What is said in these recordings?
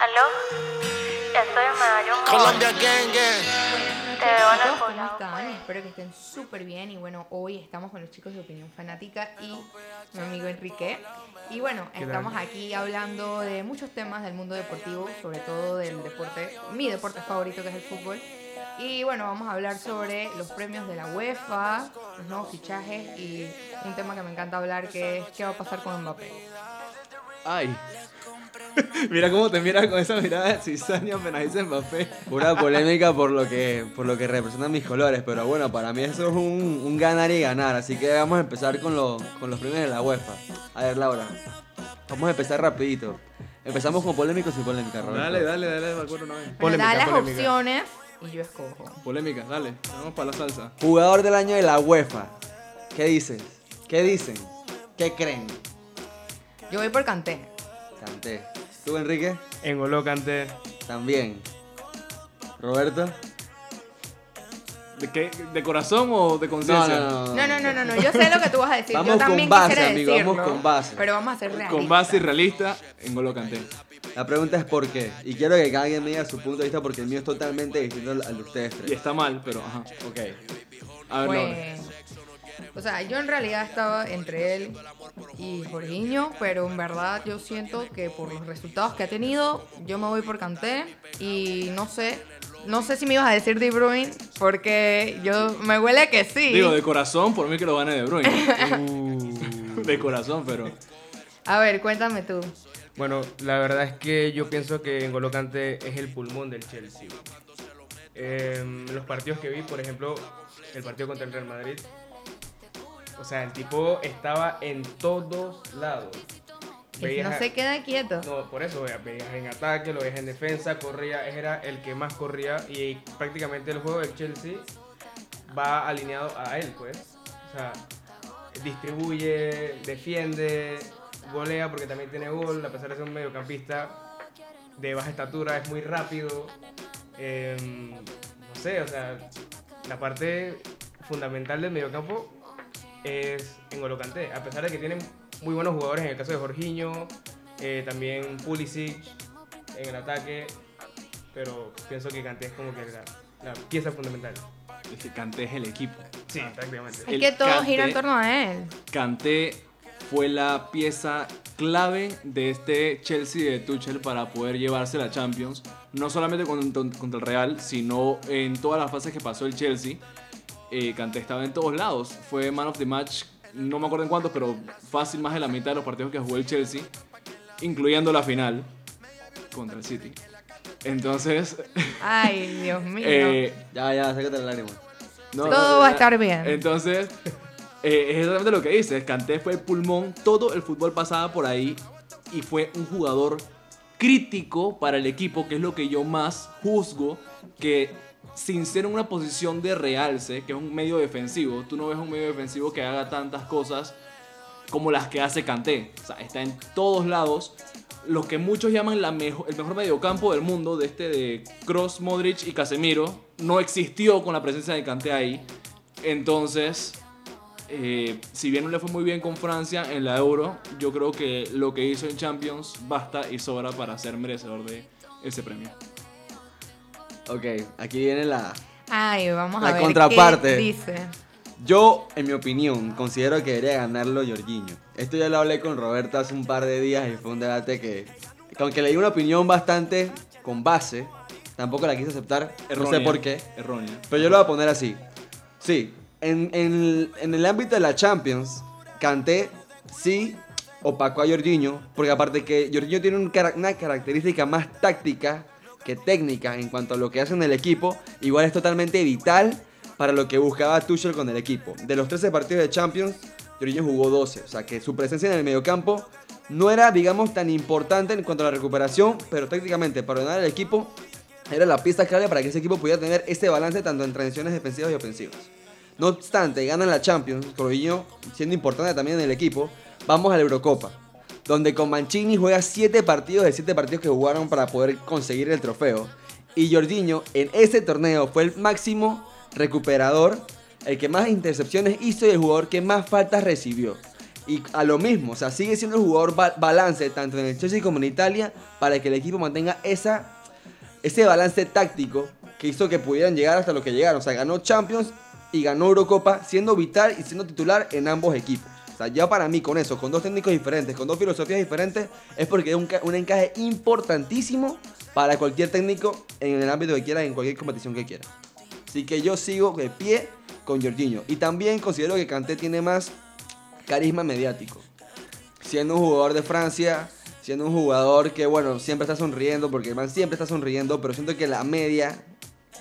¿Aló? Ya estoy en Medallo Mall. Colombia Gang Gang. Te veo en el ¿Cómo están? Espero que estén súper bien. Y bueno, hoy estamos con los chicos de Opinión Fanática y mi amigo Enrique. Y bueno, estamos aquí hablando de muchos temas del mundo deportivo, sobre todo del deporte, mi deporte favorito que es el fútbol. Y bueno, vamos a hablar sobre los premios de la UEFA, los nuevos fichajes y un tema que me encanta hablar que es qué va a pasar con Mbappé. Ay. Mira cómo te mira con esa mirada de cizaña apenas dice Mbappé. Pura polémica por lo que por lo que representan mis colores, pero bueno, para mí eso es un, un ganar y ganar, así que vamos a empezar con, lo- con los premios de la UEFA. A ver, Laura, vamos a empezar rapidito. Empezamos con polémicos y polémica, Roberto. Dale, dale, dale, me acuerdo una vez. Polémica, da las polémica. opciones y yo escojo. Polémica, dale. Vamos para la salsa. Jugador del año de la UEFA. ¿Qué dices? ¿Qué dicen? ¿Qué creen? Yo voy por Kanté. Canté. ¿Tú, Enrique? Engoló Kanté. También. ¿Roberto? ¿De qué? ¿De corazón o de No, conciencia? no, no. No, no, no, no, no, yo sé lo que tú vas a decir. Vamos yo con base, amigo, vamos con base. Pero vamos a ser realistas. Con base y realista, en Golo Kanté. La pregunta es por qué. Y quiero que cada quien me diga su punto de vista porque el mío es totalmente distinto al de ustedes Y está mal, pero ajá. Ok. A ver. Pues, o sea, yo en realidad estaba entre él y Jorginho, pero en verdad yo siento que por los resultados que ha tenido, yo me voy por Kanté y no sé, no sé si me ibas a decir De Bruyne, porque yo me huele que sí. Digo, de corazón, por mí que lo gane De Bruyne. de corazón, pero... A ver, cuéntame tú. Bueno, la verdad es que yo pienso que Engoló Kanté es el pulmón del Chelsea. Em, los partidos que vi, por ejemplo, el partido contra el Real Madrid. O sea, el tipo estaba en todos lados. Veías no a- se queda quieto. No, por eso, veías en ataque, lo veías en defensa, corría, era el que más corría y prácticamente el juego del Chelsea va alineado a él, pues. O sea, distribuye, defiende, golea porque también tiene gol, a pesar de ser un mediocampista de baja estatura, es muy rápido. Em, no sé, o sea, la parte fundamental del mediocampo es N'Golo Kanté, a pesar de que tienen muy buenos jugadores en el caso de Jorginho, eh, también Pulisic en el ataque, pero pienso que Kanté es como que la, la pieza fundamental. Es que Kanté es el equipo. Sí, prácticamente. Es el que todo gira en torno a él. Kanté fue la pieza clave de este Chelsea de Tuchel para poder llevarse la Champions, no solamente contra, contra el Real, sino en todas las fases que pasó el Chelsea. Eh, Kanté estaba en todos lados, fue man of the match, no me acuerdo en cuántos, pero fácil más de la mitad de los partidos que jugó el Chelsea, incluyendo la final contra el City. Entonces, Ay, Dios mío. eh, Ya, ya, sácate la lágrima. no, Todo va a estar bien. entonces, eh, es exactamente lo que dices. Kanté fue el pulmón, todo el fútbol pasaba por ahí y fue un jugador crítico para el equipo, que es lo que yo más juzgo, que sin ser en una posición de realce, que es un medio defensivo, tú no ves un medio defensivo que haga tantas cosas como las que hace Kanté. Está en todos lados. Lo que muchos llaman el mejor mediocampo del mundo, de este de Cross, Modric y Casemiro, no existió con la presencia de Kanté ahí. Entonces, eh, si bien no le fue muy bien con Francia en la Euro, yo creo que lo que hizo en Champions basta y sobra para ser merecedor de ese premio. Ok, aquí viene la... Ay, vamos La a ver contraparte. qué dice. Yo, en mi opinión, considero que debería ganarlo Jorginho. Esto ya lo hablé con Roberto hace un par de días y fue un debate que, que aunque le di una opinión bastante con base, tampoco la quise aceptar. No sé Errónea, por qué. Errónea. Pero yo lo voy a poner así. Sí, en, en- en el ámbito de la Champions, Kanté sí opacó a Jorginho, porque aparte que Jorginho tiene un una característica más táctica que técnica en cuanto a lo que hace en el equipo, igual es totalmente vital para lo que buscaba Tuchel con el equipo. De los 13 partidos de Champions, Jorginho jugó 12, o sea que su presencia en el mediocampo no era, digamos, tan importante en cuanto a la recuperación, pero técnicamente para ordenar el equipo era la pieza clave para que ese equipo pudiera tener ese balance tanto en transiciones defensivas y ofensivas. No obstante, ganan la Champions, Jorginho siendo importante también en el equipo, vamos a la Eurocopa, donde con Mancini juega 7 partidos de 7 partidos que jugaron para poder conseguir el trofeo. Y Jorginho en ese torneo fue el máximo recuperador, el que más intercepciones hizo y el jugador que más faltas recibió. Y a lo mismo, o sea, sigue siendo el jugador ba- balance tanto en el Chelsea como en Italia para que el equipo mantenga ese balance táctico que hizo que pudieran llegar hasta lo que llegaron. O sea, ganó Champions y ganó Eurocopa siendo vital y siendo titular en ambos equipos. Sea, ya para mí con eso, con dos técnicos diferentes, con dos filosofías diferentes, es porque es un, un encaje importantísimo para cualquier técnico en el ámbito que quiera, en cualquier competición que quiera. Así que yo sigo de pie con Jorginho. Y también considero que Kanté tiene más carisma mediático. Siendo un jugador de Francia, siendo un jugador que, bueno, siempre está sonriendo, porque el man siempre está sonriendo, pero siento que la media,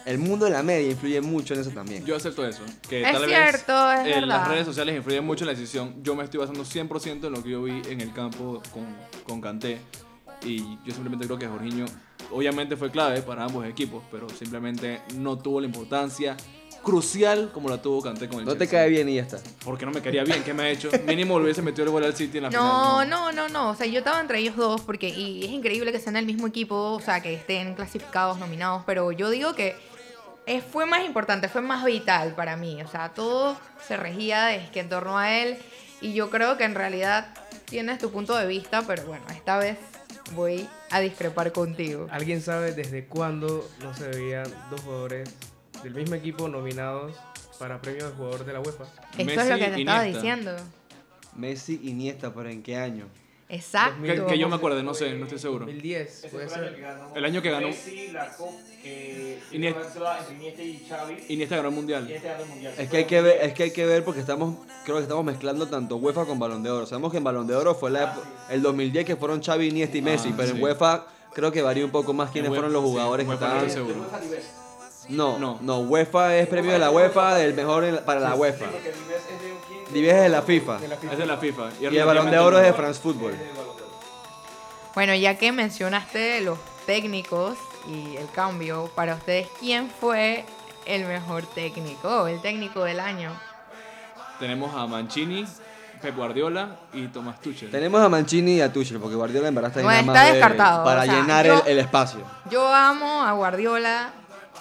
el mundo de la media influye mucho en eso también. Yo acepto eso. Que Es tal cierto, vez es eh, verdad. las redes sociales influyen mucho en la decisión. Yo me estoy basando 100% en lo que yo vi en el campo con, con Kanté. Y yo simplemente creo que Jorginho, obviamente fue clave para ambos equipos, pero simplemente no tuvo la importancia crucial como la tuvo Kanté con el no te Chelsea. cae bien y ya está. Porque no me quería bien, ¿qué me ha hecho? Mínimo le hubiese metido el gol al City en la No, final. no, no, no. O sea, yo estaba entre ellos dos porque y es increíble que sean el mismo equipo, o sea, que estén clasificados, nominados, pero yo digo que fue más importante, fue más vital para mí. O sea, todo se regía es que en torno a él y yo creo que en realidad tienes tu punto de vista, pero bueno, esta vez voy a discrepar contigo. ¿Alguien sabe desde cuándo no se veían dos jugadores del mismo equipo nominados para premio de jugador de la UEFA? Esto es lo que te estaba diciendo. Messi, Iniesta, pero ¿en qué año? Exacto. Que, que yo me acuerdo, no sé, no estoy seguro. 2010, puede ser. El año que ganó Messi, la Copa, que Iniesta. Y Xavi. Iniesta ganó el Mundial. Iniesta ganó el mundial. Es que hay que ver, es que hay que ver porque estamos, creo que estamos mezclando tanto UEFA con Balón de Oro. Sabemos que en Balón de Oro fue la epo- el 2010 que fueron Xavi, Iniesta y Messi, Ah, pero sí. en UEFA creo que varía un poco más quiénes fueron los sí, jugadores que estaban. seguro. No, No. no, UEFA es premio de la UEFA del mejor en- para la UEFA. Dives es de la FIFA. Es de la FIFA. y el Balón de Oro es de France Football. Bueno, ya que mencionaste los técnicos y el cambio, para ustedes, ¿quién fue el mejor técnico? El técnico del año. Tenemos a Mancini, Pep Guardiola y Thomas Tuchel. Tenemos a Mancini y a Tuchel porque Guardiola en verdad está, nada está más de- descartado, para o sea, llenar yo- el, el espacio. Yo amo a Guardiola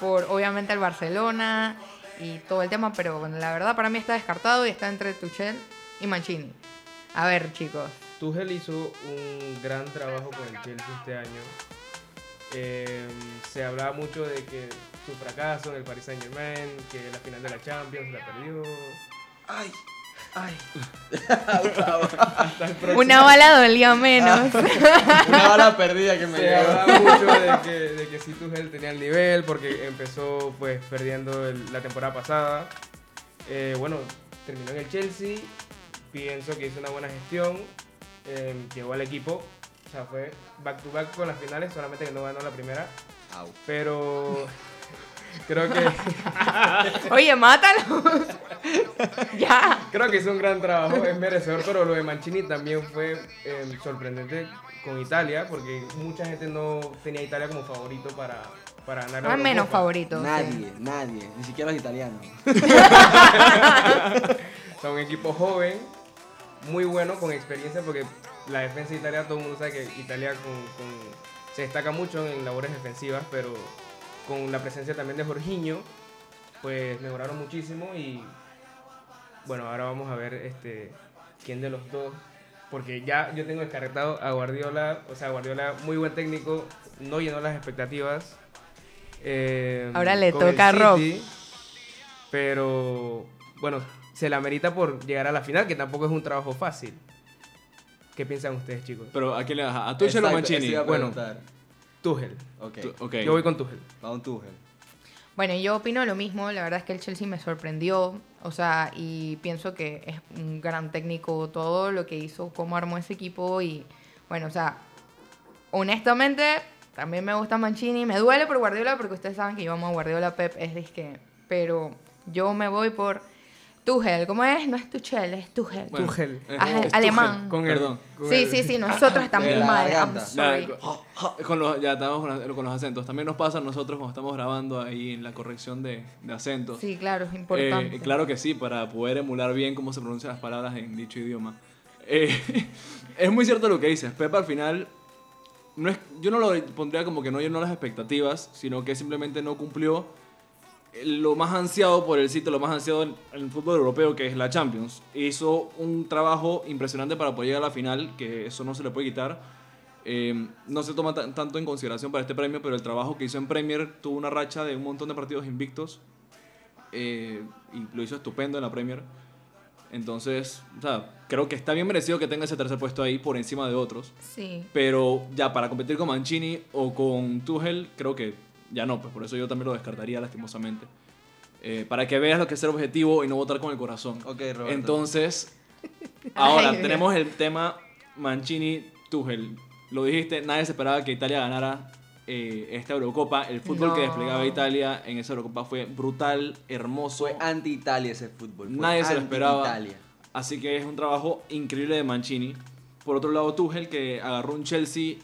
por obviamente el Barcelona y todo el tema, pero bueno, la verdad para mí está descartado y está entre Tuchel y Mancini. A ver, chicos. Tuchel hizo un gran trabajo con el Chelsea este año. Eh, se hablaba mucho de que su fracaso en el Paris Saint Germain, que la final de la Champions la perdió. Ay, ay. Una bala dolía menos. Una bala perdida que me Se llegó. hablaba mucho de que, de que sí Tuchel tenía el nivel porque empezó pues perdiendo el- la temporada pasada. Eh, bueno, terminó en el Chelsea. Pienso que hizo una buena gestión. eh, llevó al equipo. O sea, fue back to back con las finales, solamente que no ganó la primera. Au. Pero creo que Oye, mátalo. ya. creo que hizo un gran trabajo, es merecedor, pero lo de Mancini también fue eh, sorprendente con Italia, porque mucha gente no tenía a Italia como favorito para, para ganar No es menos favorito. sí. Nadie, nadie, ni siquiera los italianos. O sea, un equipo joven, muy bueno, con experiencia, porque la defensa de Italia, todo el mundo sabe que Italia con- con- se destaca mucho en labores defensivas, pero con la presencia también de Jorginho, pues mejoraron muchísimo y bueno, ahora vamos a ver este quién de los dos, porque ya yo tengo descartado a Guardiola, o sea, Guardiola, muy buen técnico, no llenó las expectativas. eh, Ahora le toca a Rob. Pero bueno, se la merita por llegar a la final, que tampoco es un trabajo fácil. ¿Qué piensan ustedes, chicos? Pero ¿a quién le das? ¿A Tuchel o Mancini? Bueno. Tuchel. Ok, Tu- ok. Yo voy con Tuchel. va un Tuchel. Bueno, yo opino lo mismo. La verdad es que el Chelsea me sorprendió. O sea, y pienso que es un gran técnico todo lo que hizo, cómo armó ese equipo. Y bueno, o sea, honestamente, también me gusta Mancini. Me duele por Guardiola porque ustedes saben que yo amo a Guardiola. Pep es disque. Pero yo me voy por Tuchel. ¿Cómo es? No es Tuchel, es Tuchel. Bueno, Tuchel. eh, Ajá, es alemán. Tuchel. Con el- Perdón. con Sí, el- sí, sí, nosotros estamos la mal. I'm sorry. con- con los, ya estamos con, la- con los acentos. También nos pasa a nosotros cuando estamos grabando ahí en la corrección de, de acentos. Sí, claro, es Eh, importante. claro que sí, para poder emular bien cómo se pronuncian las palabras en dicho idioma. Eh, es muy cierto lo que dices. Pepa al final, no es, yo no lo pondría como que no llenó las expectativas, sino que simplemente no cumplió lo más ansiado por el sitio, lo más ansiado en, el fútbol europeo, que es la Champions. Hizo un trabajo impresionante para poder llegar a la final, que eso no se le puede quitar. Eh, no se toma tan- tanto en consideración para este premio, pero el trabajo que hizo en Premier tuvo una racha de un montón de partidos invictos eh, y lo hizo estupendo en la Premier. Entonces, o sea, creo que está bien merecido que tenga ese tercer puesto ahí por encima de otros. Sí. Pero ya para competir con Mancini o con Tuchel, creo que ya no, pues por eso yo también lo descartaría lastimosamente. Eh, para que veas lo que es ser objetivo y no votar con el corazón. Ok, Roberto. Entonces, ahora Ay, tenemos el tema Mancini-Tuchel. Lo dijiste, nadie se esperaba que Italia ganara eh, esta Eurocopa. El fútbol que No. desplegaba Italia en esa Eurocopa fue brutal, hermoso. Fue anti-Italia ese fútbol. fue Nadie se lo esperaba. Así que es un trabajo increíble de Mancini. Por otro lado, Tuchel, que agarró un Chelsea,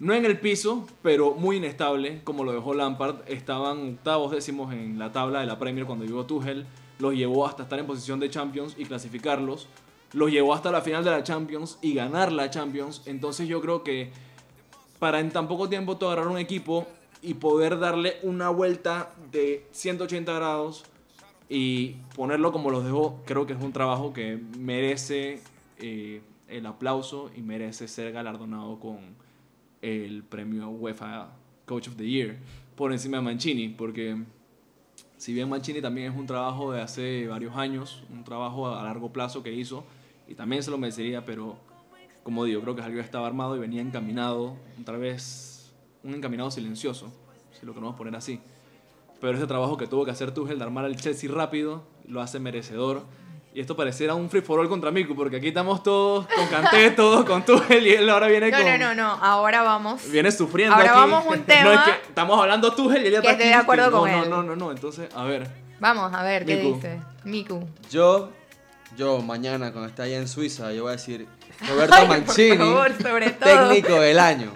no en el piso, pero muy inestable, como lo dejó Lampard. Estaban octavos décimos en la tabla de la Premier cuando llegó Tuchel. Los llevó hasta estar en posición de Champions y clasificarlos. Los llevó hasta la final de la Champions y ganar la Champions. Entonces yo creo que para en tan poco tiempo tú agarrar un equipo y poder darle una vuelta de 180 grados y ponerlo como los dejó, creo que es un trabajo que merece eh, el aplauso y merece ser galardonado con el premio UEFA Coach of the Year por encima de Mancini, porque si bien Mancini también es un trabajo de hace varios años, un trabajo a largo plazo que hizo, y también se lo merecería, pero como digo, creo que algo estaba armado y venía encaminado, otra vez un encaminado silencioso, si lo queremos poner así. Pero ese trabajo que tuvo que hacer Tuchel de armar al Chelsea rápido, lo hace merecedor. Y esto pareciera un free for all contra Miku, porque aquí estamos todos con Kanté, todos con Tuchel, y él ahora viene No, con... no, no, no. Ahora vamos. Viene sufriendo Ahora aquí. vamos a un No, tema es que estamos hablando Tuchel y él está estoy aquí, de acuerdo no, con no, él. No, no, no, entonces, a ver. Vamos a ver qué Miku. dice. Miku. Yo, yo mañana cuando esté allá en Suiza, yo voy a decir Roberto Ay, por Mancini, favor, sobre todo. técnico del año.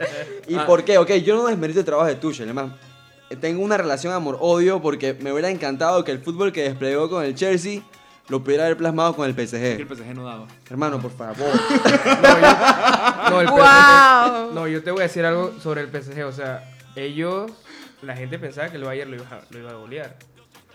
¿Y Ah. por qué? Ok, yo no desmerito el trabajo de Tuchel, además tengo una relación amor-odio porque me hubiera encantado que el fútbol que desplegó con el Chelsea lo pudiera haber plasmado con el Que el PSG. PSG no daba. Hermano, por favor. No, el ¡Wow! PSG no, yo te voy a decir algo sobre el PSG. O sea, ellos, la gente pensaba que el Bayern lo iba a, lo iba a golear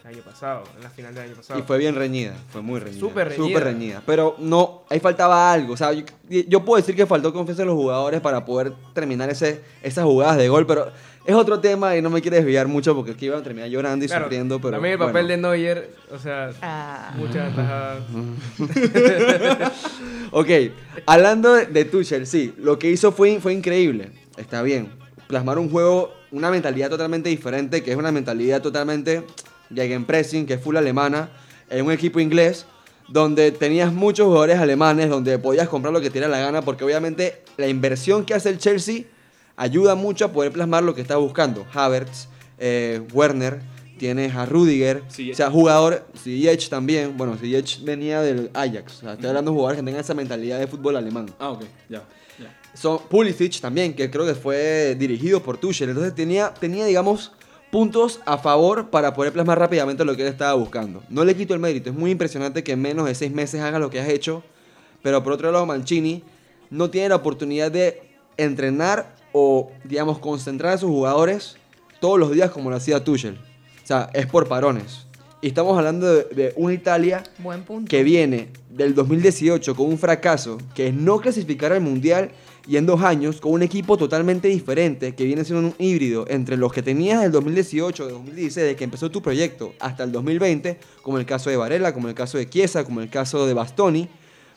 el año pasado, en la final del año pasado. Y fue bien reñida, fue muy reñida. Súper reñida. Súper reñida. Pero no, ahí faltaba algo. O sea, yo, yo puedo decir que faltó confianza en los jugadores para poder terminar ese, esas jugadas de gol, pero es otro tema y no me quiero desviar mucho porque aquí iban a terminar llorando y Claro, sufriendo. Pero también el papel bueno. de Neuer, o sea, Ah. muchas atajadas. Ok, hablando de, de Tuchel, sí, lo que hizo fue, fue increíble. Está bien. Plasmar un juego, una mentalidad totalmente diferente, que es una mentalidad totalmente pressing, que es full alemana, en un equipo inglés, donde tenías muchos jugadores alemanes, donde podías comprar lo que te diera la gana, porque obviamente la inversión que hace el Chelsea ayuda mucho a poder plasmar lo que está buscando. Havertz, eh, Werner, tienes a Rudiger, o sea, jugador, Ziyech también, bueno, Ziyech venía del Ajax, o sea, estoy hablando de jugadores que tengan esa mentalidad de fútbol alemán. Ah, ok, ya. ya. Son Pulisic también, que creo que fue dirigido por Tuchel, entonces tenía, tenía digamos, puntos a favor para poder plasmar rápidamente lo que él estaba buscando. No le quito el mérito, es muy impresionante que en menos de seis meses hagas lo que has hecho, pero por otro lado Mancini no tiene la oportunidad de entrenar o, digamos, concentrar a sus jugadores todos los días como lo hacía Tuchel. O sea, es por parones. Y estamos hablando de, de una Italia que viene del 2018 con un fracaso, que es no clasificar al Mundial y en dos años con un equipo totalmente diferente, que viene siendo un híbrido entre los que tenías del 2018, de 2016, de que empezó tu proyecto, hasta el 2020, como el caso de Varela, como el caso de Chiesa, como el caso de Bastoni,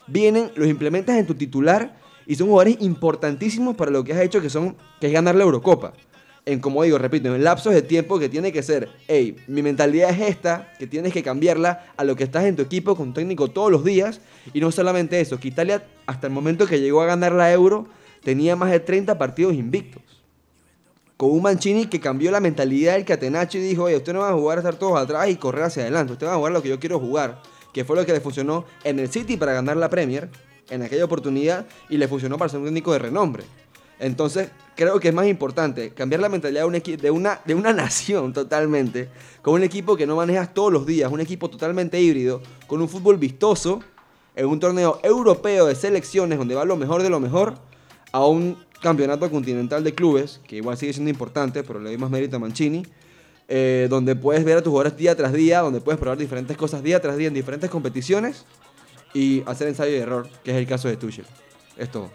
vienen, los implementas en tu titular y son jugadores importantísimos para lo que has hecho, que, son, que es ganar la Eurocopa en, como digo, repito, en lapsos de tiempo que tiene que ser, hey, mi mentalidad es esta, que tienes que cambiarla a lo que estás en tu equipo con técnico todos los días. Y no solamente eso, que Italia, hasta el momento que llegó a ganar la Euro, tenía más de 30 partidos invictos. Con un Mancini que cambió la mentalidad del Catenaccio y dijo, oye, usted no va a jugar a estar todos atrás y correr hacia adelante, usted va a jugar lo que yo quiero jugar. Que fue lo que le funcionó en el City para ganar la Premier, en aquella oportunidad, y le funcionó para ser un técnico de renombre. Entonces, creo que es más importante cambiar la mentalidad de, una, de una nación totalmente, con un equipo que no manejas todos los días, un equipo totalmente híbrido, con un fútbol vistoso, en un torneo europeo de selecciones donde va lo mejor de lo mejor, a un campeonato continental de clubes, que igual sigue siendo importante, pero le doy más mérito a Mancini, eh, donde puedes ver a tus jugadores día tras día, donde puedes probar diferentes cosas día tras día en diferentes competiciones y hacer ensayo y error, que es el caso de Tuchel. Es todo.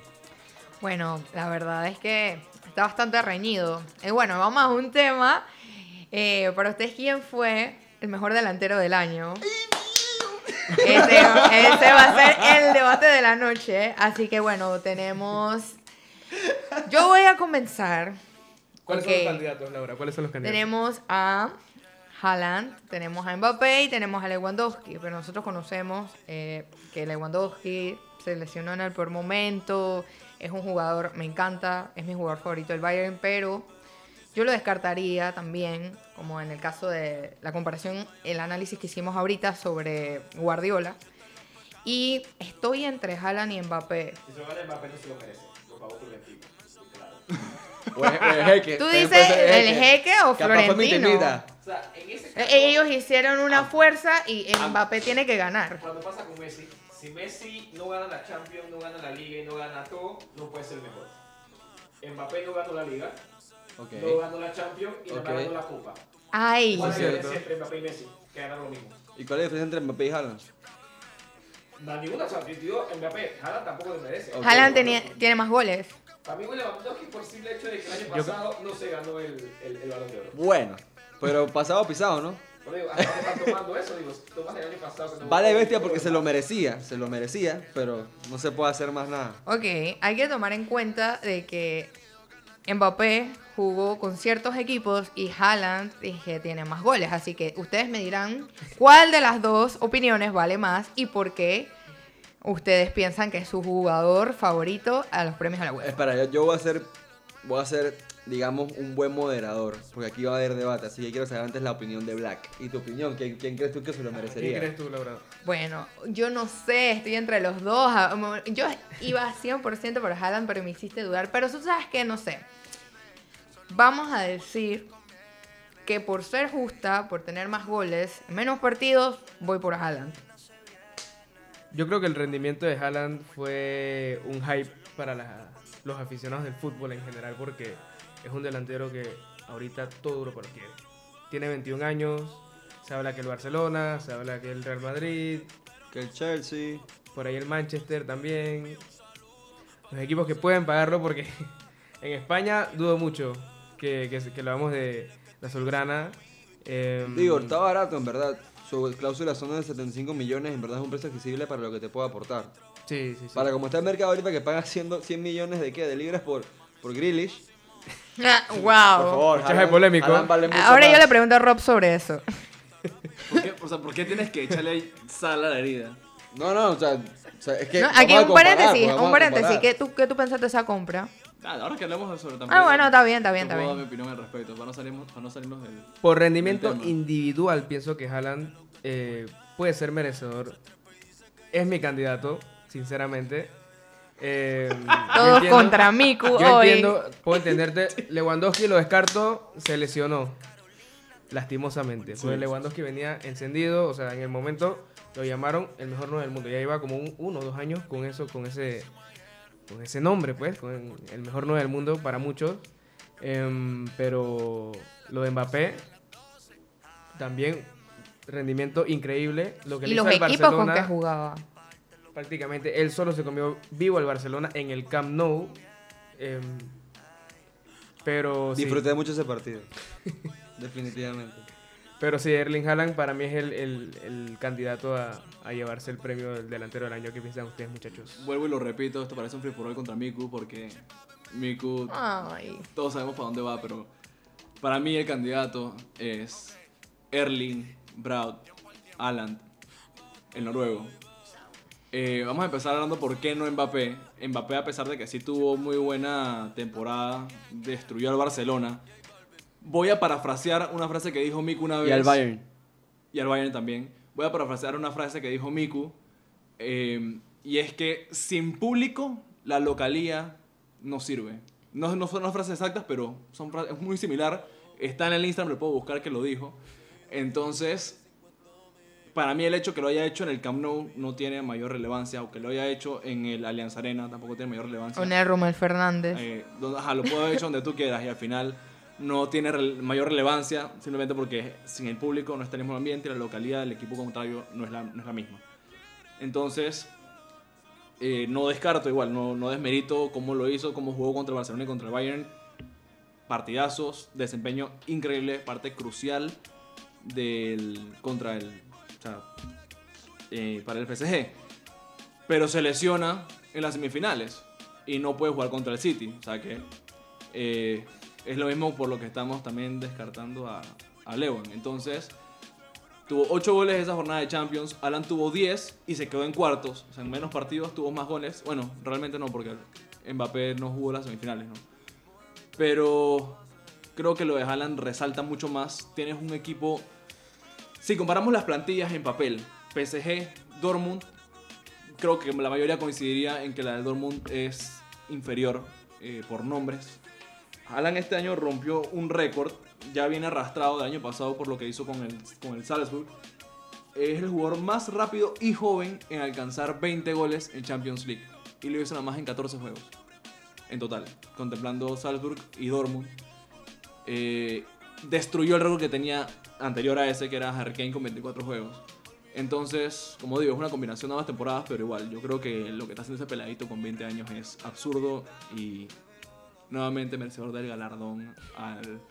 Bueno, la verdad es que está bastante reñido. Y bueno, vamos a un tema. Eh, para ustedes, ¿quién fue el mejor delantero del año? Ese, ese va a ser el debate de la noche. Así que bueno, tenemos. Yo voy a comenzar. ¿Cuáles son los candidatos, Laura? ¿Cuáles son los candidatos? Tenemos a Haaland, tenemos a Mbappé y tenemos a Lewandowski. Pero nosotros conocemos eh, que Lewandowski se lesionó en el peor momento. Es un jugador, me encanta, es mi jugador favorito del Bayern, pero yo lo descartaría también, como en el caso de la comparación, el análisis que hicimos ahorita sobre Guardiola. Y estoy entre Haaland y Mbappé. Si se gana Mbappé no se lo merece. Lo pagó Florentino. Claro. O es- o es jeque. ¿Tú dices el jeque o Florentino? O sea, en ese Eh, caso, Ellos hicieron Ah. una fuerza y Mbappé tiene que ganar. cuando pasa con Messi, si Messi no gana la Champions, no gana la Liga y no gana todo, no puede ser el mejor. Mbappé no ganó la Liga, Ok. no ganó la Champions y no Ok. ganó la Copa. Ay, ¿Cuál es la diferencia entre Mbappé y Messi? Que ganan lo mismo. ¿Y cuál es la diferencia entre Mbappé y Haaland? No, ninguna Champions. Mbappé, Haaland tampoco le merece. Ok. Haaland tiene más goles. Para mí, Lewandowski por el simple hecho de que el año Yo- pasado no se ganó el, el, el balón de oro. Bueno, pero pasado pisado, ¿no? Pero digo, ¿hasta dónde están tomando eso? Digo, tomas el año pasado. que no- Vale bestia porque se lo merecía, se lo merecía, pero no se puede hacer más nada. Ok, hay que tomar en cuenta de que Mbappé jugó con ciertos equipos y Haaland es que tiene más goles. Así que ustedes me dirán cuál de las dos opiniones vale más y por qué ustedes piensan que es su jugador favorito a los premios a la UEFA. Espera, yo, yo voy a ser, voy a ser, digamos, un buen moderador, porque aquí va a haber debate, así que quiero saber antes la opinión de Black. ¿Y tu opinión? ¿Quién, quién crees tú que se lo ¿Quién merecería? crees tú, Laura? Bueno, yo no sé, estoy entre los dos. Ah, Yo iba 100% por Haaland, pero me hiciste dudar. Pero tú sabes que no sé. Vamos a decir que por ser justa, por tener más goles, menos partidos, voy por Haaland. Yo creo que el rendimiento de Haaland fue un hype para la- los aficionados del fútbol en general porque es un delantero que ahorita toda Europa lo quiere. Tiene 21 años, se habla que el Barcelona, se habla que el Real Madrid, Que el Chelsea. por ahí el Manchester también. Los equipos que pueden pagarlo porque en España dudo mucho que, que, que lo hagamos de la Azulgrana. Em, Digo, está barato en verdad. Su cláusula son de 75 millones, en verdad es un precio accesible para lo que te puede aportar. Sí, sí, sí. Para como está el mercado ahorita que paga 100, 100 millones de qué, de libras por, por Grealish. Ah, Por wow. favor, Fichaje polémico. Vale Ahora yo más. le pregunto a Rob sobre eso. ¿Por qué, o sea, ¿por qué tienes que echarle sal a la herida? No, no, o sea, o sea, es que. No, aquí un comparar, paréntesis, pues, un paréntesis. ¿Qué tú, ¿Qué tú pensaste de esa compra? Ah, ahora que hablamos sobre también. Ah, bueno, está bien, está bien, yo está puedo bien. dar mi opinión al respecto, para no salirnos, para no salirnos del... Por rendimiento El tema. individual, pienso que Haaland eh, puede ser merecedor. Es mi candidato, sinceramente. Eh, Todos entiendo- contra Miku Yo hoy. entiendo, puedo entenderte. Lewandowski lo descarto, se lesionó. Lastimosamente. Porque Lewandowski venía encendido, o sea, en el momento lo llamaron el mejor 9 del mundo. Ya iba como un, uno o dos años con eso, con ese, con ese nombre, pues, con el mejor 9 del mundo para muchos. Em, pero lo de Mbappé, también rendimiento increíble. Lo que Y le los equipos con Barcelona, que jugaba. prácticamente él solo se comió vivo al Barcelona en el Camp Nou. em, pero sí, Disfruté mucho ese partido. Definitivamente. pero sí, Erling Haaland para mí es el, el- el candidato a, a llevarse el premio del delantero del año. ¿Qué piensan ustedes, muchachos? Vuelvo y lo repito, esto parece un free for all contra Miku porque Miku, Ay. todos sabemos para dónde va, pero para mí el candidato es Erling Braut Haaland, el noruego. Eh, vamos a empezar hablando por qué no Mbappé. Mbappé, a pesar de que sí tuvo muy buena temporada, destruyó al Barcelona. Voy a parafrasear una frase que dijo Miku una vez. Y al Bayern. y al Bayern también. Voy a parafrasear una frase que dijo Miku, eh, y es que sin público la localía no sirve. No, no son las frases exactas, pero son es muy similar. Está en el Instagram, lo puedo buscar que lo dijo. Entonces, para mí el hecho que lo haya hecho en el Camp Nou no tiene mayor relevancia, aunque lo haya hecho en el Allianz Arena tampoco tiene mayor relevancia. Con el Romel Fernández. Eh, donde- ajá, lo puedo haber hecho donde tú quieras y al final no tiene mayor relevancia, simplemente porque sin el público no está en el mismo ambiente y la localidad del equipo contrario no es la, no es la misma. Entonces, eh, no descarto igual, no, no desmerito cómo lo hizo, cómo jugó contra el Barcelona y contra el Bayern. Partidazos, desempeño increíble, parte crucial del contra el, o sea, eh, para el PSG. Pero se lesiona en las semifinales y no puede jugar contra el City. O sea que eh, es lo mismo por lo que estamos también descartando a, a Lewan. Entonces, tuvo 8 goles esa jornada de Champions. Alan tuvo 10 y se quedó en cuartos. O sea, en menos partidos tuvo más goles. Bueno, realmente no, porque Mbappé no jugó las semifinales, ¿no? Pero creo que lo de Haaland resalta mucho más. Tienes un equipo. Si comparamos las plantillas en papel, PSG, Dortmund, creo que la mayoría coincidiría en que la de Dortmund es inferior eh, por nombres. Haaland este año rompió un récord, ya viene arrastrado del año pasado por lo que hizo con el, con el Salzburg. Es el jugador más rápido y joven en alcanzar 20 goles en Champions League. Y lo hizo nada más en 14 juegos. En total, contemplando Salzburg y Dortmund. Eh, destruyó el récord que tenía anterior a ese, que era Harry Kane con 24 juegos. Entonces, como digo, es una combinación de ambas temporadas, pero igual, yo creo que lo que está haciendo ese peladito con 20 años es absurdo y nuevamente merecedor del galardón al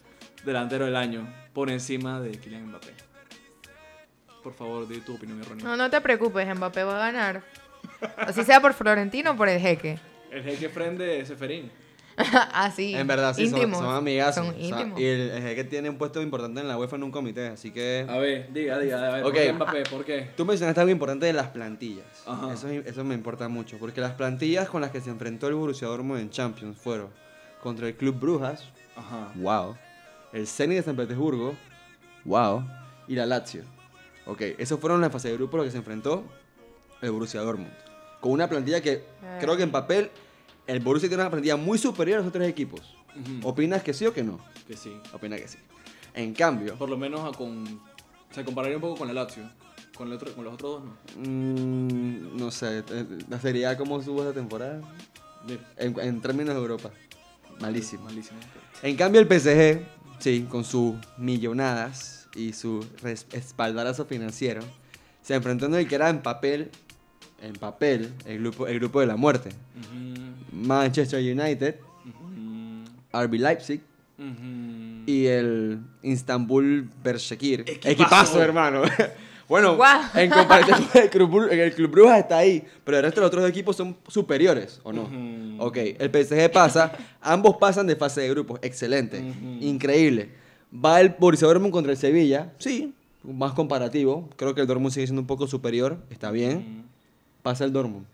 delantero del año por encima de Kylian Mbappé. Por favor, di tu opinión errónea. No, no te preocupes, Mbappé va a ganar. Así sea por Florentino o por el jeque. El jeque friend de Seferín. Así. En verdad, sí, son, íntimos. son amigazos. Son o sea, y el, el que tiene un puesto importante en la UEFA en un comité, así que... A ver, diga, diga, a ver, Ok. ¿por qué Mbappé? ¿Por qué? Tú mencionaste algo importante de las plantillas. Ajá. Eso, es- eso me importa mucho, porque las plantillas con las que se enfrentó el Borussia Dortmund en Champions fueron contra el Club Brujas, Ajá. wow, el Zenit de San Petersburgo, wow, y la Lazio. Ok, esos fueron las fases de grupo a los que se enfrentó el Borussia Dortmund. Con una plantilla que creo que en papel el Borussia tiene una plantilla muy superior a los otros equipos. ¿Opinas que sí o que no? Que sí. Opina que sí. En cambio, Por lo menos a con... Se compararía un poco con el Lazio. Con, el otro, con los otros dos, ¿no? mm, no sé, eh, la Serie A cómo estuvo esta temporada en, en términos de Europa. Malísimo. Malísimo. En cambio el PSG, sí, con sus millonadas y su espaldarazo financiero, se enfrentó en el que era en papel, en papel, el grupo, el grupo de la muerte. Manchester United, ujú, RB Leipzig y el Istanbul Bershekir. Equipazo. hermano. bueno, en comparación con el Club, el Club Brujas está ahí, pero el resto de los otros equipos son superiores, ¿o no? Ok, el PSG pasa, ambos pasan de fase de grupos, excelente, increíble. Va el Borussia Dortmund contra el Sevilla, sí, más comparativo, creo que el Dortmund sigue siendo un poco superior, está bien. Pasa el Dortmund.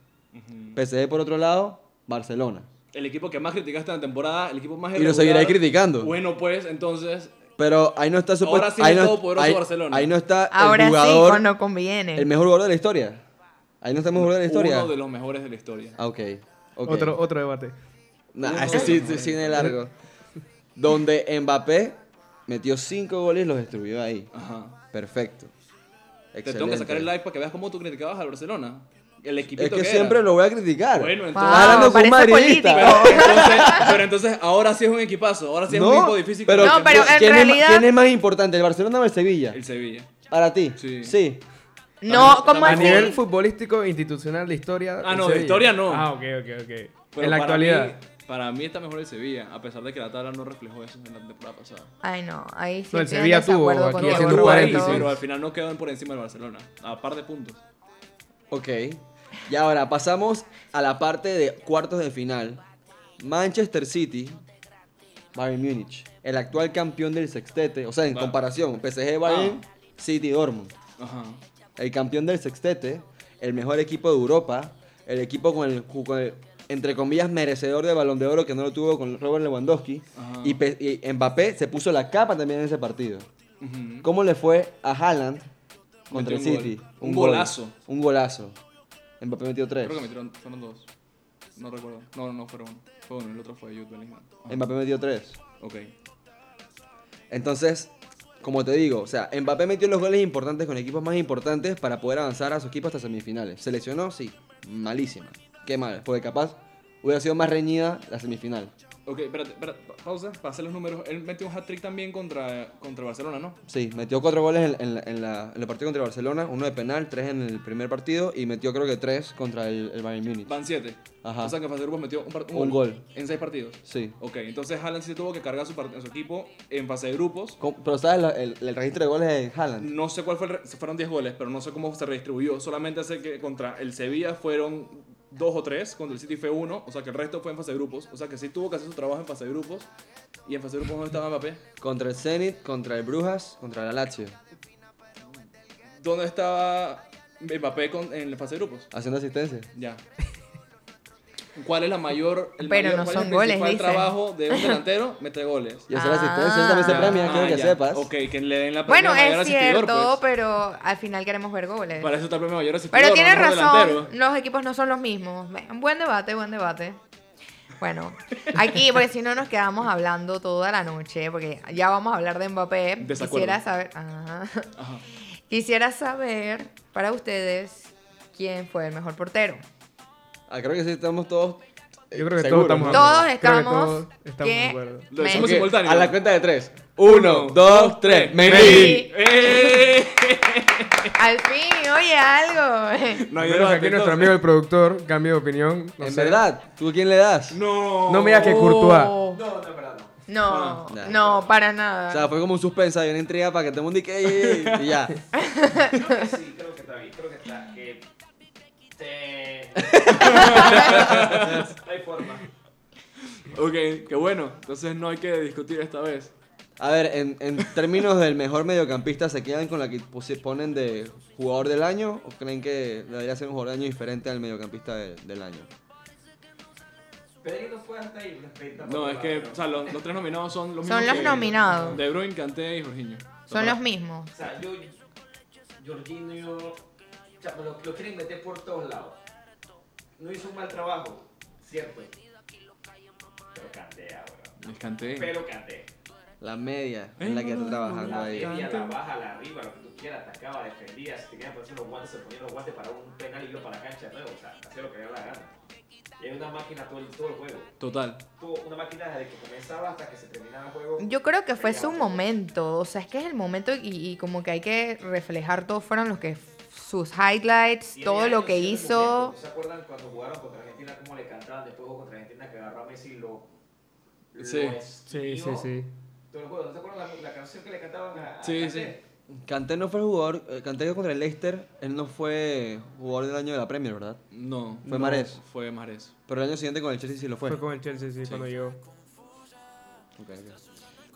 PSG por otro lado, Barcelona. El equipo que más criticaste en la temporada, el equipo más Y lo irregular. seguiré criticando. Bueno, pues, entonces, Pero ahí no está supuesto. Ahora sí ahí, es no, todopoderoso ahí- Barcelona. ahí no está Ahora el sí, jugador, cuando conviene. el mejor jugador de la historia. Ahí no está el mejor jugador de la historia. uno de los mejores de la historia. Ah, ok. ok. Otro, otro debate. Nah, ese sí, sí, sí viene largo. Donde Mbappé metió cinco goles y los destruyó ahí. Ajá. Perfecto. Te tengo que sacar el live para que veas cómo tú criticabas al Barcelona. El equipito Es que era. siempre lo voy a criticar. Bueno, Wow, entonces. Estás hablando con madridista. Pero entonces, pero entonces ahora sí es un equipazo. Ahora sí es un equipo difícil. pero, No, pero en ¿quién, es, realidad- ¿quién es más importante, el Barcelona o el Sevilla? El Sevilla. Para ti. Sí. Sí. No, ¿cómo A así? nivel futbolístico, institucional, de historia. Ah, no, de historia no. Ah, ok, ok, ok. Pero en la para actualidad. mí- para mí está mejor el Sevilla, a pesar de que la tabla no reflejó eso en la temporada pasada. Ay, no, ahí sí No, el Sevilla tuvo aquí haciendo paréntesis. pero al final no quedó por encima del Barcelona, a par de puntos. Ok. Y ahora pasamos a la parte de cuartos de final. Manchester City, Bayern Múnich, el actual campeón del sextete, o sea, en Va. comparación, PSG, Bayern, City, Dortmund. Ajá. El campeón del sextete, el mejor equipo de Europa, el equipo con el, con el, entre comillas, merecedor de Balón de Oro que no lo tuvo con Robert Lewandowski. Ajá. Y, y Mbappé se puso la capa también en ese partido. ¿Cómo le fue a Haaland contra el un City? gol. Un gol. golazo. Un golazo. Mbappé metió tres. Creo que metieron, fueron dos. No recuerdo. No, no, fueron uno. Fue uno, el otro fue Jude Bellingham. Ajá. Mbappé metió tres. Ok. Entonces, como te digo, o sea, Mbappé metió los goles importantes con equipos más importantes para poder avanzar a su equipo hasta semifinales. ¿Se lesionó? Sí. Malísima. Qué mal. Porque capaz hubiera sido más reñida la semifinal. Ok, espérate, espérate, pa- pausa, hacer los números. Él metió un hat-trick también contra, contra Barcelona, ¿no? Sí, metió cuatro goles en, en en la- en el partido contra Barcelona, uno de penal, tres en el primer partido y metió creo que tres contra el, el Bayern Múnich. Van 7. Ajá. O sea que en fase de grupos metió un, par- Un gol. En 6 partidos. Sí. Ok, entonces Haaland sí tuvo que cargar su, su equipo en fase de grupos. Pero ¿sabes la- el, el registro de goles de Haaland? No sé cuál fue, el fueron 10 goles, pero no sé cómo se redistribuyó. Solamente sé que contra el Sevilla fueron dos o tres, contra el City fue uno, o sea que el resto fue en fase de grupos. O sea que sí tuvo que hacer su trabajo en fase de grupos. Y en fase de grupos, ¿dónde estaba Mbappé? Contra el Zenit, contra el Brujas, contra la Lazio. ¿Dónde estaba Mbappé con- en la fase de grupos? Haciendo asistencia. Ya. ¿Cuál es la mayor, el Pero mayor, no cuál es son el goles, principal dice. trabajo de un delantero? Mete goles. Y hacer Ah. asistencia, eso también se premia, quiero Ah, que ya. sepas. Ok, que le den la Bueno, premio mayor es asistidor, cierto, pues. pero al final queremos ver goles. Para eso está el premio mayor asistidor. Pero no tienes mejor razón, delantero. los equipos no son los mismos. Buen debate, buen debate. Bueno, aquí, porque si no nos quedamos hablando toda la noche, porque ya vamos a hablar de Mbappé. Desacuerdo. Quisiera saber, ah, Ajá. quisiera saber para ustedes quién fue el mejor portero. Ah, creo que sí, estamos todos. Yo creo que Seguro, todos estamos ¿no? de Todos. Creo que estamos todos estamos que- de acuerdo. Lo decimos Me- simultáneo. A la cuenta de tres. Uno, dos, tres. Mendy. Sí. ¡Eh! Al fin, oye algo. No hay Menos debate, aquí nuestro entonces. amigo el productor, cambio de opinión. no En sé. verdad, ¿tú quién le das? No. No me digas que Courtois. Oh, No, no, no. No, Nah. no, para nada. O sea, fue como un suspensa y una intriga para que todo el mundo diga, "Ey, ey, ey", y ya. Creo que sí, creo que está bien, creo que está. Que te... hay forma. Ok, qué bueno. Entonces no hay que discutir esta vez. A ver, en, en términos del mejor mediocampista, ¿se quedan con la que pusi- ponen de jugador del año o creen que debería ser un jugador del año diferente al mediocampista de- del año? No fue hasta ahí. respeta No, por es que o sea, los, los tres nominados son los Son mismos. los que- nominados. De Bruyne, Kanté y Jorginho. Son los mismos. O sea, yo, Jorginho, o sea, me lo, lo quieren meter por todos lados. No hizo un mal trabajo, cierto. Pero cantea, bro. Es Kanté. Pero cantea. La media en la que está trabajando La ahí. media, la baja, la arriba, lo que tú quieras, atacaba, defendía. Si te querían poner los guantes, se ponían los guantes para un penal y iba para la cancha de nuevo. O sea, hacía lo que le la gana. Y hay una máquina todo el, todo el juego. Total. Tuvo una máquina desde que comenzaba hasta que se terminaba el juego. Yo creo que fue su momento, o sea, es que es el momento y, y como que hay que reflejar todos fueron los que sus highlights, todo lo que hizo. ¿Se acuerdan cuando jugaron contra Argentina cómo le cantaban después jugó contra Argentina que agarró a Messi y lo, lo Sí. Sí, sí, sí. Todo el juego. ¿No se acuerdan la, la canción que le cantaban a, a Sí, Kanté? Kanté no fue el jugador, eh, Kanté contra el Leicester, él no fue jugador del año de la Premier, ¿verdad? No. Fue no, Mahrez. Fue Mahrez. Pero el año siguiente con el Chelsea sí lo fue. Fue con el Chelsea, sí, Sí. cuando llegó. Ok, ok.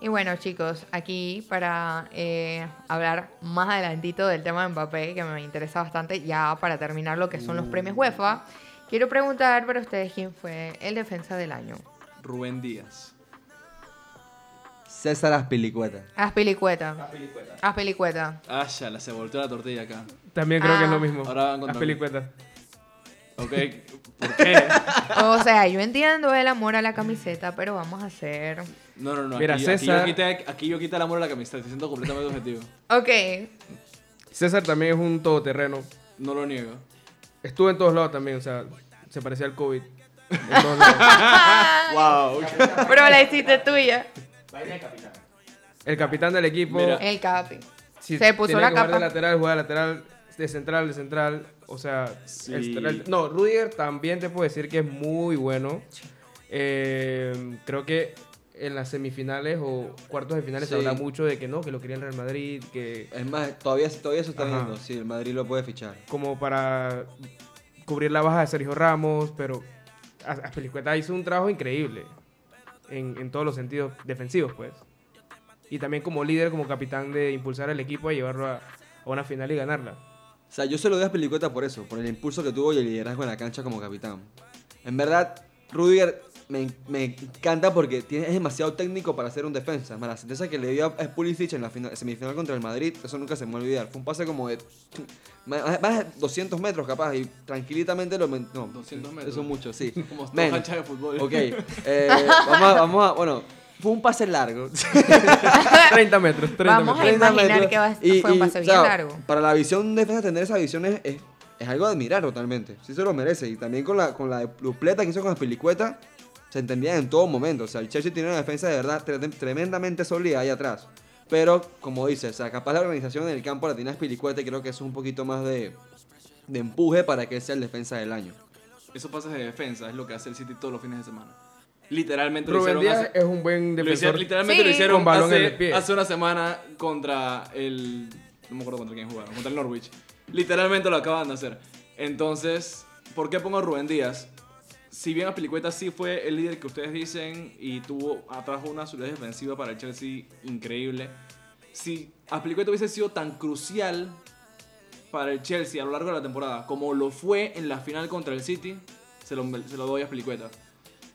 Y bueno, chicos, aquí para eh, hablar más adelantito del tema de Mbappé, que me interesa bastante, ya para terminar lo que son los premios UEFA, quiero preguntar para ustedes quién fue el defensa del año. Rubén Díaz. César Aspilicueta. Aspilicueta. La pelicueta. Aspilicueta. Ah, ya, la se volteó la tortilla acá. También creo que es Ah. lo mismo. Ahora van mí. pelicuetas. Ok. ¿Por qué? O sea, yo entiendo el amor a la camiseta, pero vamos a hacer... No, no, no. Mira, aquí, aquí César- yo quité, aquí yo quité el amor a la camiseta. Estoy siendo completamente objetivo. Ok. César también es un todoterreno. No lo niego. Estuvo en todos lados también, o sea, se parecía al COVID. En todos lados. Wow. Pero la hiciste tuya. El capitán del equipo. Mira. El capi. si se puso la que jugar capa. de lateral, juega de lateral, de central, de central. O sea, Sí. el- el- no, Rudiger también te puedo decir que es muy bueno. Eh, creo que en las semifinales o cuartos de finales se Sí. habla mucho de que no, que lo quería el Real Madrid, que Es más, todavía, todavía se está Ajá. viendo. Sí, el Madrid lo puede fichar. como para cubrir la baja de Sergio Ramos, pero A- Azpilicueta hizo un trabajo increíble en, en todos los sentidos defensivos, pues. Y también como líder, como capitán de impulsar al equipo a llevarlo a, a una final y ganarla. O sea, yo se lo doy a Pelicueta por eso, por el impulso que tuvo y el liderazgo en la cancha como capitán. En verdad, Rudiger me, me encanta porque tiene, es demasiado técnico para ser un defensa. Más la sentencia que le dio a Pulisic en la final- semifinal contra el Madrid, eso nunca se me va a olvidar. Fue un pase como de más más de 200 metros capaz y tranquilitamente lo... No, 200 metros. Eso es mucho, sí. Como Men, de fútbol. ok, eh, vamos, a, vamos a... Bueno, fue un pase largo. 30 metros, 30 Vamos a metros. 30 imaginar metros. que va- Y- fue un y, pase o bien sea, largo. Para la visión de defensa, tener esa visión es, es, es algo de admirar totalmente. Sí se lo merece. Y también con la, con la dupleta que hizo con la pelicueta, se entendían en todo momento. O sea, el Chelsea tiene una defensa de verdad tre- tremendamente sólida ahí atrás. Pero, como dices, o sea, capaz la organización en el campo la tiene Spilicueta y creo que eso es un poquito más de, de empuje para que sea el defensa del año. Esos pases de defensa es lo que hace el City todos los fines de semana. Literalmente lo Rubén hicieron Díaz hace- es un buen Lo hicieron- defensor. literalmente Sí. lo hicieron Con balón en hace, el pie. hace una semana contra el. No me acuerdo contra quién jugaron, contra el Norwich. Literalmente lo acaban de hacer. Entonces, ¿por qué pongo a Rubén Díaz? Si bien Aspilicueta sí fue el líder que ustedes dicen y tuvo atrajo una solidez defensiva para el Chelsea increíble, si Aspilicueta hubiese sido tan crucial para el Chelsea a lo largo de la temporada como lo fue en la final contra el City, se lo, se lo doy a Aspilicueta.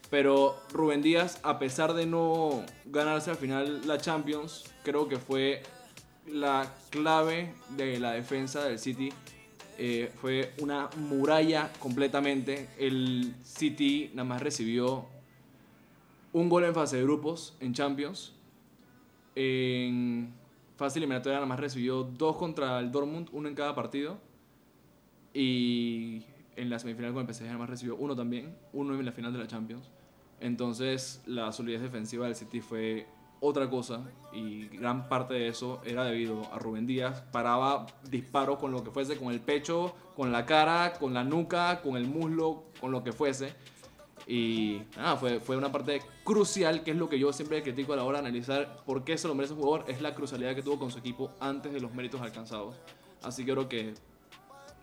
Pero Rubén Díaz, a pesar de no ganarse al final la Champions, creo que fue la clave de la defensa del City. Eh, fue una muralla completamente. El City nada más recibió un gol en fase de grupos en Champions. En fase eliminatoria nada más recibió dos contra el Dortmund, uno en cada partido. Y en la semifinal con el PSG nada más recibió uno también, uno en la final de la Champions. Entonces la solidez defensiva del City fue otra cosa y gran parte de eso era debido a Rubén Díaz. Paraba disparos con lo que fuese, con el pecho, con la cara, con la nuca, con el muslo, con lo que fuese. Y nada, fue, fue una parte crucial, que es lo que yo siempre critico a la hora de analizar por qué se lo merece un jugador, es la crucialidad que tuvo con su equipo antes de los méritos alcanzados. Así que creo que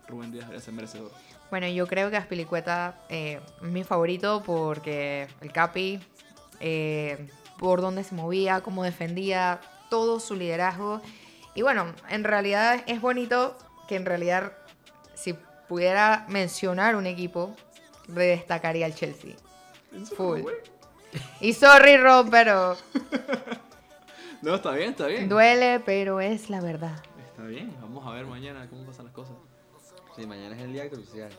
Rubén Díaz es el merecedor. Bueno, yo creo que Aspilicueta eh, es mi favorito porque el Capi, eh, por dónde se movía, cómo defendía, todo su liderazgo. Y bueno, en realidad es bonito que en realidad, si pudiera mencionar un equipo, destacaría el Chelsea. Full. Y sorry, Rob, pero No, está bien, está bien. duele, pero es la verdad. Está bien, vamos a ver mañana cómo pasan las cosas. Sí, mañana es el día crucial.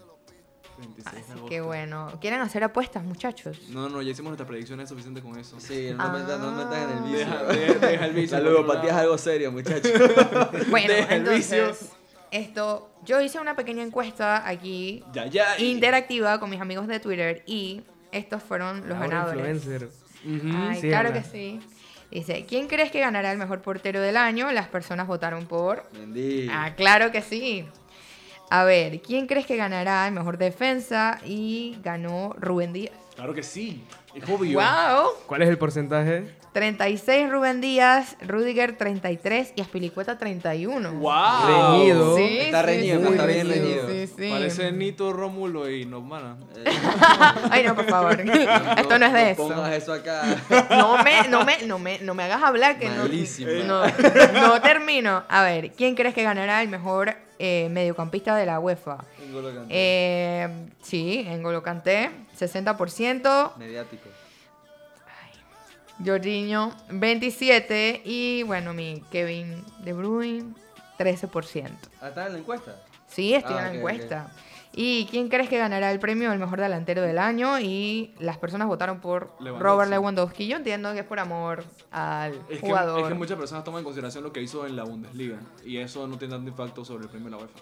26 de Así agosto. que bueno, ¿quieren hacer apuestas, muchachos? No, no, ya hicimos nuestras predicciones, es suficiente con eso. Sí, no me metas, no me metas en el vicio. Deja, deja- deja el vicio. La ludopatía es algo serio, muchachos. Bueno, Deja el vicio. entonces, esto, yo hice una pequeña encuesta aquí Ya, ya. y- interactiva con mis amigos de Twitter y estos fueron los Ahora ganadores. influencer. Ujú. Ay, Sí, claro ¿verdad? que sí. Dice, ¿quién crees que ganará el mejor portero del año? Las personas votaron por... Mendy. Ah, claro que sí. A ver, ¿quién crees que ganará el mejor defensa? Y ganó Rubén Díaz. Claro que sí. Es obvio. ¡Wow! ¿Cuál es el porcentaje? 36 Rubén Díaz, Rudiger 33 y Aspilicueta 31. ¡Wow! Reñido. Sí, Está sí, reñido, sí, está bien reñido. sí, sí. Parece Nito, Rómulo y Normana. Eh, Ay, no, por favor. Esto no es de eso. pongas eso acá. No me, no me, no me, no me hagas hablar que no, Malísimo. no, no termino. A ver, ¿quién crees que ganará el mejor eh, mediocampista de la UEFA? Kanté. Eh, sí, N'Golo Kanté, 60%. Mediático. Jorginho, 27%. Y bueno, mi Kevin De Bruyne, 13%. Ah, ¿está en la encuesta? Sí, estoy Ah, en la ok, encuesta. ¿Y quién crees que ganará el premio al mejor delantero del año? Y las personas votaron por Lewandowski. Robert Lewandowski. Yo entiendo que es por amor al Es que, jugador. es que muchas personas toman en consideración lo que hizo en la Bundesliga. Y eso no tiene tanto impacto sobre el premio de la UEFA.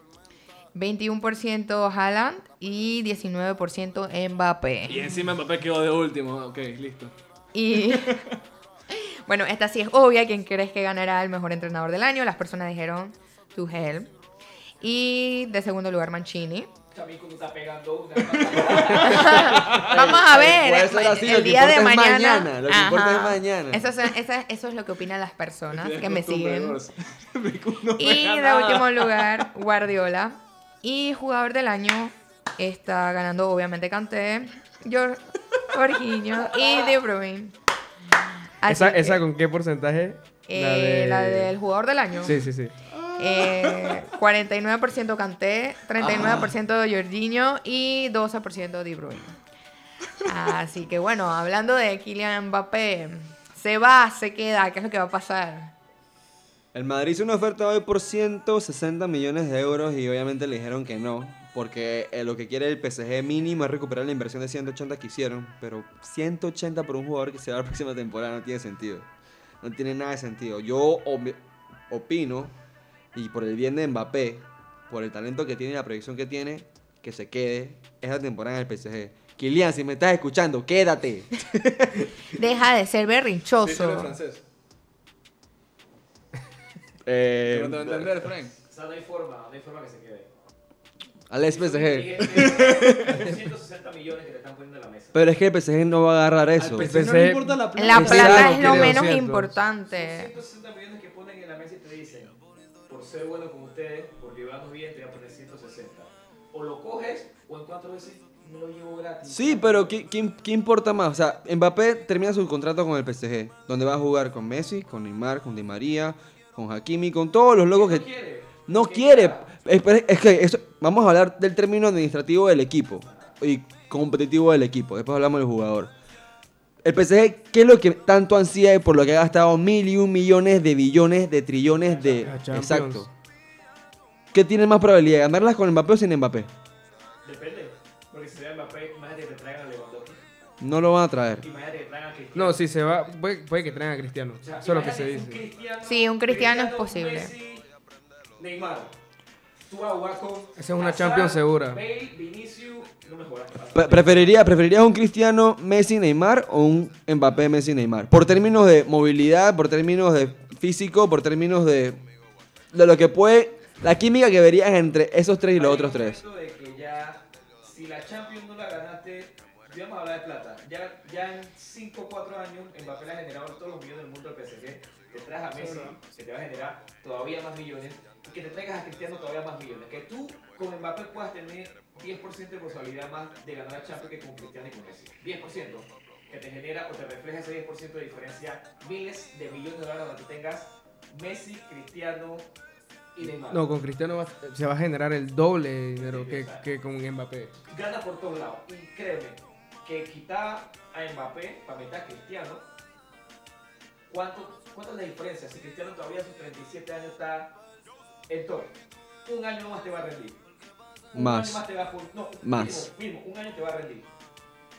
21% Haaland y 19% Mbappé. Y encima Mbappé quedó de último. Ok, listo. Y bueno, esta sí es obvia. ¿Quién crees que ganará el mejor entrenador del año? Las personas dijeron Tuchel. Y de segundo lugar Mancini. Chamico me está pegando una. Vamos a ver. puede ser así, el que día de es mañana. mañana, lo que importa es mañana. Eso, es- esa- eso es lo que opinan las personas que me siguen. No Y de último lugar, Guardiola. Y jugador del año está ganando obviamente Kanté, Jor- Jorginho y De Bruyne. Así ¿Esa, que, ¿Esa con qué porcentaje? eh, la, del jugador del año. Sí, sí, sí. Eh, 49% Kanté, 39% Jorginho y 12% De Bruyne. Así que bueno, hablando de Kylian Mbappé, se va, se queda, ¿qué es lo que va a pasar? El Madrid hizo una oferta hoy por 160 millones de euros y obviamente le dijeron que no, porque eh, lo que quiere el PSG mínimo es recuperar la inversión de 180 que hicieron, pero 180 por un jugador que se va la próxima temporada no tiene sentido. No tiene nada de sentido. Yo opino, y por el bien de Mbappé, por el talento que tiene y la proyección que tiene, que se quede esa temporada en el PSG. Kilian, si me estás escuchando, quédate. Deja de ser berrinchoso. francés. Eh, ¿No te a entender, Frank? O sea, no hay forma, no hay forma que se quede. al PSG. 160 millones que le están poniendo en la mesa. Pero es que el PSG no va a agarrar eso. Al El PSG no PSG le importa la plata. La plata es lo menos 200. importante. 160 millones ser bueno con ustedes, por llevarnos bien, te voy a poner 160. O lo coges, o en cuatro veces me lo llevo gratis. Sí, pero ¿qué, qué, qué importa más? O sea, Mbappé termina su contrato con el PSG, donde va a jugar con Messi, con Neymar, con Di María, con Hakimi, con todos los locos No que... quiere. No quiere. Es, es que eso, vamos a hablar del término administrativo del equipo y competitivo del equipo. Después hablamos del jugador. El PSG, ¿qué es lo que tanto ansía y por lo que ha gastado mil y un millones de billones de trillones de... Exacto. ¿Qué tiene más probabilidad? ¿Ganarlas con Mbappé o sin Mbappé? Depende. Porque si se da Mbappé, imagínate que te traigan a Lewandowski. No lo van a traer. Imagínate que traigan a Cristiano. No, si se va, puede, puede que traigan a Cristiano. O sea, Eso es lo que se dice. un Cristiano, Sí, un Cristiano es posible. Messi, Neymar. Tú vas a jugar con Esa es una Hazard, Champions segura. Bale, Vinicius, no me jodas. Pre- preferiría, ¿Preferirías un Cristiano Messi Neymar o un Mbappé Messi Neymar? Por términos de movilidad, por términos de físico, por términos de, de lo que puede, la química que verías entre esos tres y los Hay otros tres. de que ya, si la Champions no la ganaste, ya vamos a hablar de plata. Ya, ya en 5 o 4 años, Mbappé ha generado todos los millones del mundo al PSG. Te traes a Messi, que te va a generar todavía más millones. Y que te traigas a Cristiano todavía más millones. Que tú con Mbappé puedas tener 10% de posibilidad más de ganar la Champions que con Cristiano y con Messi. 10%. Que te genera o te refleja ese 10% de diferencia miles de millones de dólares donde tengas Messi, Cristiano y Neymar. No, con Cristiano va- se va a generar el doble de dinero que, que con Mbappé. gana por todos lados. Y créeme, que quitar a Mbappé para meter a Cristiano, ¿cuánto, ¿cuánto es la diferencia? Si Cristiano todavía a sus 37 años está top, un año más te va a rendir. Un Más. año más te va a no, Más. Mínimo, mínimo, un año te va a rendir.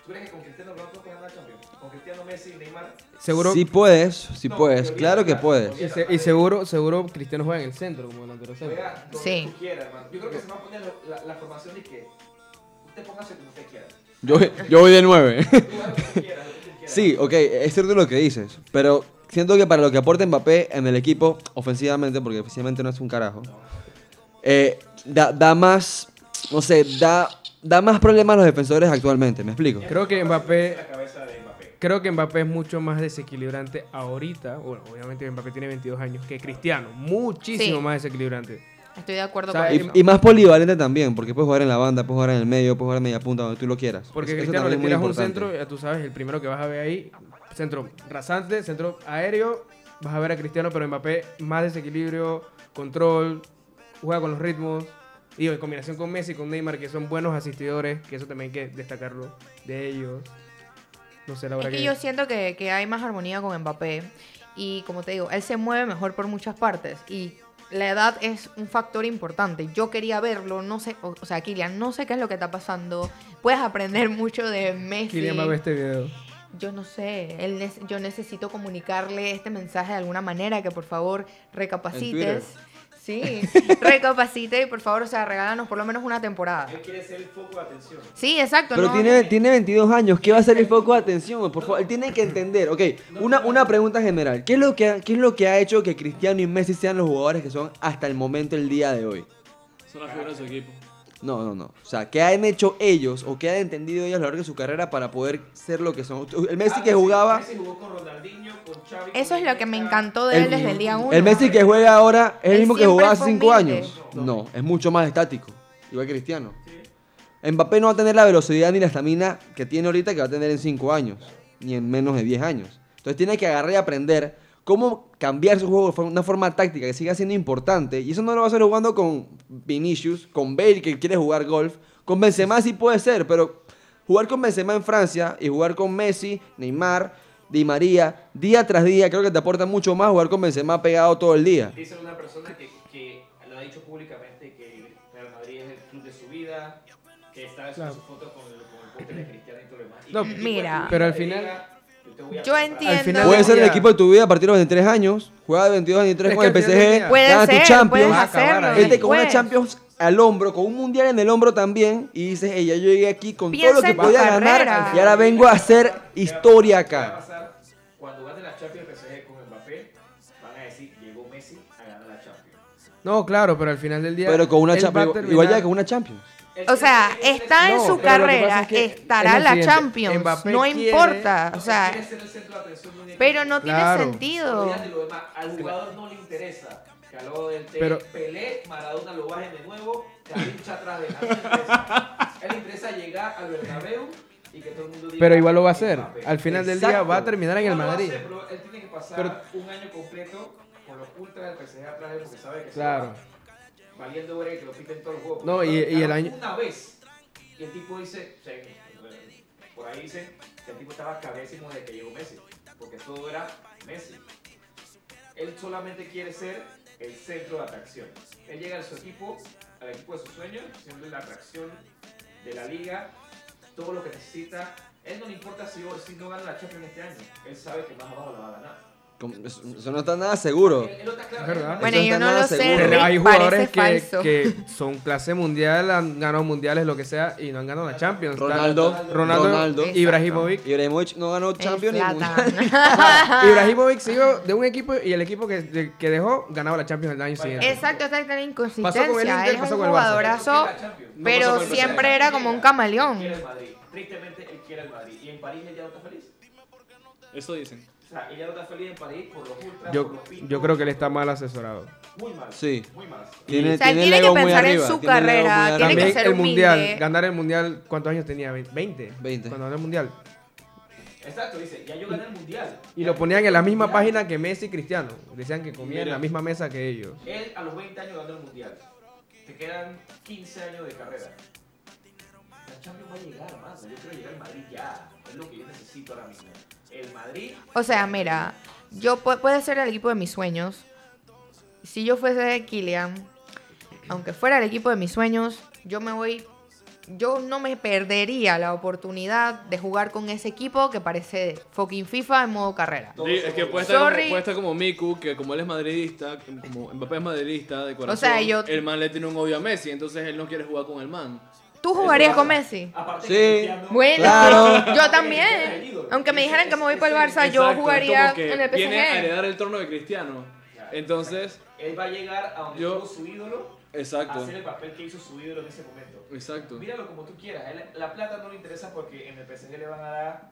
¿Tú crees que con Cristiano Ronaldo puedes ganar Champions? Con Cristiano Messi y Neymar. Seguro, Sí puedes, sí No, puedes, claro que puedes. y, se- y seguro, seguro Cristiano juega en el centro como delantero centro. Juega donde Sí. tú quieras, hermano. Yo creo que se va a poner la, la formación de que usted póngase como usted quiera. Yo, yo voy de nueve. Tú haz lo que tú quieras, lo que tú quieras. Sí, ok, es cierto lo que dices, pero siento que para lo que aporta Mbappé en el equipo, ofensivamente, porque ofensivamente no es un carajo, eh, da, da más, no sé, da, da más problemas a los defensores actualmente, ¿me explico? Creo que Mbappé, creo que Mbappé es mucho más desequilibrante ahorita. Bueno, obviamente Mbappé tiene 22 años que Cristiano, muchísimo Sí. más desequilibrante. Estoy de acuerdo O sea, con y- eso. Y, y más polivalente también, porque puedes jugar en la banda, puedes jugar en el medio, puedes jugar en media punta, donde tú lo quieras. Porque Eso- eso Cristiano le también es muy tiras un importante. centro, ya tú sabes, el primero que vas a ver ahí, centro rasante, centro aéreo, vas a ver a Cristiano, pero Mbappé más desequilibrio, control, juega con los ritmos, y en combinación con Messi, con Neymar, que son buenos asistidores, que eso también hay que destacarlo de ellos. No sé, la Es verdad que que... yo siento que, que hay más armonía con Mbappé. Y como te digo, él se mueve mejor por muchas partes. Y la edad es un factor importante. Yo quería verlo, no sé, o, o sea, Kylian, no sé qué es lo que está pasando. Puedes aprender mucho de Messi. Kylian va a ver este video. Yo no sé, él yo necesito comunicarle este mensaje de alguna manera, que por favor recapacites. Sí, recapacite y por favor, o sea, regálanos por lo menos una temporada. Él quiere ser el foco de atención. Sí, exacto. Pero no- tiene, tiene 22 años, ¿qué va a ser el foco de atención? Por favor, él tiene que entender. Ok, una, una pregunta general. ¿Qué es, lo que ha, ¿Qué es lo que ha hecho que Cristiano y Messi sean los jugadores que son hasta el momento, el día de hoy? Son las figuras de su equipo. No, no, no. O sea, ¿qué han hecho ellos o qué han entendido ellos a lo largo de su carrera para poder ser lo que son? El Messi Ah, que jugaba, Messi jugó con Ronaldinho, con Xavi. Eso con es lo que me encantó de él El- desde el día uno. el Messi que juega ahora es el mismo que jugaba hace fue 5 humilde. años. No, es mucho más estático. Igual que Cristiano. Mbappé no va a tener la velocidad ni la estamina que tiene ahorita que va a tener en 5 años, ni en menos de 10 años. Entonces tiene que agarrar y aprender cómo cambiar su juego de una forma táctica que siga siendo importante. Y eso no lo va a hacer jugando con Vinicius, con Bale que quiere jugar golf. Con Benzema sí puede ser, pero jugar con Benzema en Francia y jugar con Messi, Neymar, Di María, día tras día, creo que te aporta mucho más jugar con Benzema pegado todo el día. Dice una persona que, que lo ha dicho públicamente que Real Madrid es el club de su vida, que está haciendo Claro. sus fotos con el, con el póster de Cristiano y todo lo demás. No, mira. Pero al final- yo entiendo. Al final- Puede ser el equipo de tu vida a partir de los 23 años, juega de 22 a 23 Es con el PSG, gana tu ser, Champions, a acabar hacerlo. vete con una después. Champions al hombro, con un mundial en el hombro también, y dices, hey, ya yo llegué aquí con todo Piensa lo que tu podía carrera. ganar, y ahora vengo a hacer historia ¿Qué va a acá. Cuando gane la Champions el PSG con Mbappé, van a decir, llegó Messi a ganar la Champions. No, claro, pero al final del día. Pero con una Champions, igual ya con una Champions. O sea, está en su carrera, es que estará la Champions, Mbappé no quiere- importa, o sea, pero no tiene sentido. Al jugador no le interesa. Del Pero- Pelé, Maradona lo bajen de nuevo, Carincha atrás de interesa. Él llegar al Bernabéu y que todo el mundo diga. Pero igual lo va a hacer. Al final del día va a terminar en el Madrid. pero él tiene que pasar Pero- un año completo con los ultras del PSG atrás de él porque sabe que se Claro. va valiendo verga que lo piten todos los juegos. No, y- y el año- Una vez. Y el tipo dice, o sea, por ahí dicen que el tipo estaba cabrísimo desde que llegó Messi. Porque todo era Messi. Él solamente quiere ser el centro de atracción. Él llega a su equipo, al equipo de sus sueños, siendo la atracción de la liga, todo lo que necesita. Él no le importa si, si no gana la Champions este año. Él sabe que más abajo la va a ganar. Eso no está nada seguro. Es verdad. Bueno, yo no lo sé. Pero hay jugadores que, que son clase mundial, han ganado mundiales, lo que sea, y no han ganado la Champions. Ronaldo, Ronaldo, Ronaldo. Ibrahimovic. Ibrahimovic no ganó Champions ni. Mundial. Ibrahimovic siguió de un equipo y el equipo que, de- que dejó ganaba la Champions el año siguiente. Exacto, está la Pasó con el inconsistencia. Inter, pasó con el Barça. jugadorazo, pero siempre era como un camaleón. Tristemente, él quiere el Madrid. Y en París él ya no está feliz. Eso dicen. Sea, ella no está feliz en París por los ultras, por Yo, los picos. yo creo que él está mal asesorado. Muy mal. Sí. Muy mal. Tiene, O sea, él tiene tiene que pensar en arriba, su tiene carrera, tiene que ser el mundial, ganar el mundial, ¿cuántos años tenía? ¿20? 20. Cuando ganó el mundial. Exacto, dice, ya yo gané el mundial. Y lo ponían en la misma mundial. página que Messi y Cristiano. Decían que comían en la misma mesa que ellos. Él a los 20 años ganó el mundial. Te quedan 15 años de carrera. La Champions va a llegar, mano. Yo quiero llegar al Madrid ya. Es lo que yo necesito ahora mismo. El Madrid. O sea, mira, yo pu- puede ser el equipo de mis sueños. Si yo fuese Kylian, aunque fuera el equipo de mis sueños, yo me voy. Yo no me perdería la oportunidad de jugar con ese equipo que parece fucking FIFA en modo carrera. Sí, es que puede estar, como, puede estar como Miku, que como él es madridista, como Mbappé es madridista de corazón, sea, yo- el man le tiene un odio a Messi, entonces él no quiere jugar con el man. ¿Tú jugarías con Messi? Aparte Sí. Bueno, Claro. yo también. Aunque me dijeran que me voy para el Barça, yo Exacto, jugaría en el Viene a PSG. heredar el trono de Cristiano. Entonces, Él va a llegar a donde Yo- estuvo su ídolo. A exacto, hacer el papel que hizo su ídolo en ese momento. exacto. Míralo como tú quieras. a él la plata no le interesa porque en el PSG le van a dar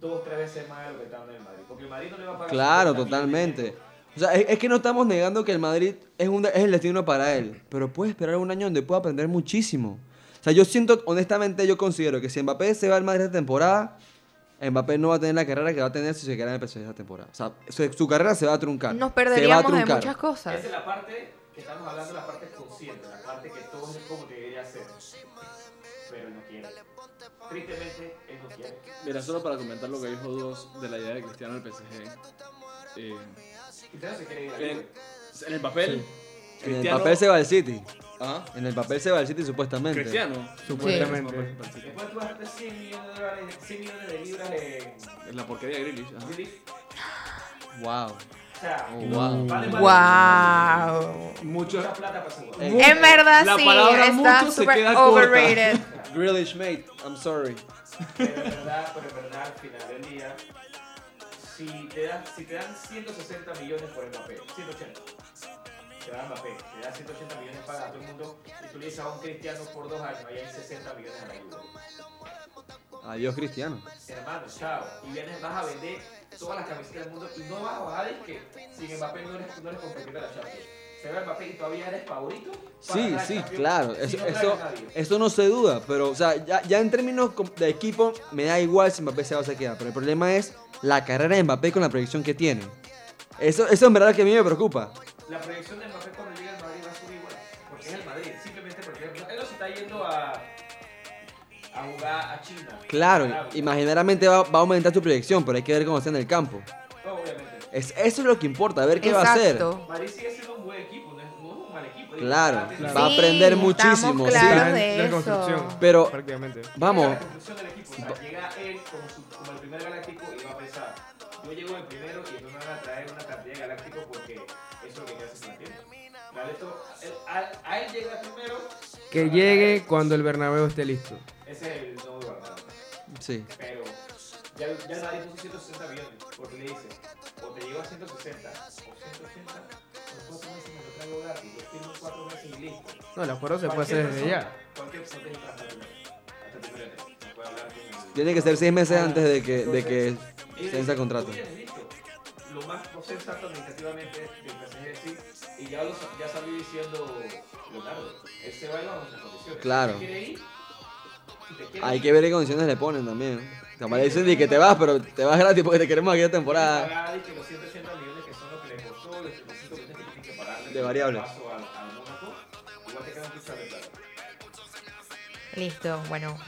dos, tres veces más de lo que está dando en el Madrid. Porque el Madrid no le va a pagar. Claro, 50 totalmente. O sea, es, es que no estamos negando que el Madrid es, un, es el destino para él, pero puede esperar un año donde pueda aprender muchísimo. O sea, yo siento, honestamente, yo considero que si Mbappé se va al Madrid esta temporada, Mbappé no va a tener la carrera que va a tener si se queda en el PSG esta temporada. O sea, su, su carrera se va a truncar. Nos se va a perderíamos de truncar. muchas cosas. Esa es la parte que estamos hablando, la parte consciente, la parte que todo es como que debería ser. Pero él no quiere. Tristemente, él no quiere. Mira, solo para comentar lo que dijo dos de la idea de Cristiano al PSG. eh, Cristiano se quiere ir a en, en el papel, En el papel se va al City. ¿Ah? En el papel se va al City supuestamente. Cristiano. Supuestamente. Después tú gastaste 100 millones de dólares, 100 millones de libras en Es la porquería de Grealish. ajá. Grealish. Wow. O sea, Oh, wow. vale Wow. Mucho. mucha plata para su En verdad La sí, palabra está mucho se super queda corta. overrated. Grealish, mate, I'm sorry. Pero en verdad, pero en verdad, al final del día, si te dan, si te dan 160 millones por Mbappé, 180, te dan Mbappé, te dan 180 millones para todo el mundo, y tú le dices a un cristiano por dos años, ahí hay 60 millones a la ayuda. Adiós, Cristiano. Hermano, chao. Y vienes, vas a vender todas las camisetas del mundo y no vas a bajar el que sin Mbappé no eres, no eres competidor de la Champions. Se ve Mbappé y todavía eres favorito. Sí, sí, claro. si Eso, no eso, a eso no se duda. Pero, o sea, ya, ya en términos de equipo, me da igual si Mbappé se va o se queda. Pero el problema es la carrera de Mbappé con la proyección que tiene. Eso, eso en verdad que a mí me preocupa. La proyección de Mbappé cuando llegue al Madrid va a subir igual. Porque es el Madrid. Simplemente porque él no se está yendo a, a jugar a China. Claro, a Arabia. imaginariamente va, va a aumentar su proyección, pero hay que ver cómo está en el campo. No, obviamente. Es, eso es lo que importa, ver qué va a hacer. Exacto. Madrid sigue siendo un buen equipo, no es, no es un mal equipo. Claro, Digo, va a Sí, aprender muchísimo. sí. Está en de reconstrucción. eso. Pero, Prácticamente. vamos, del equipo. O sea, llega él como, su- como el primer galáctico y va a pensar, yo llego el primero y no me van a traer una cantidad de galácticos porque es lo que quiere hacer. Dale esto, él- a, a él llega primero Que llegue cuando el Bernabéu esté listo. Ese es el nuevo Bernabéu. Sí. Pero ya, ya nadie puso 160 millones. Porque le dice, o te llego a 160 o 180, en cuatro meses me lo traigo gratis. Yo firmo cuatro meses y listo. No, el acuerdo se puede hacer desde ya. Cualquier persona tiene que. Hasta el primero de Tiene que ser seis meses antes de que, de que se contrato. Lo más no sensato administrativamente sí, y ya, lo, ya salió diciendo Leonardo, él se va y bajo sus condiciones. Claro. Si quiere ir, si te quiere Hay que ver qué condiciones le ponen también. Capaz le dicen de que te vas, pero te vas gratis porque te queremos aquí la temporada. pagar y que los 180 millones que son lo que le costó, los 35 millones que tienen que pagarle De variables. paso al, al Mónaco, igual te queda un pichar de plata. Listo, bueno.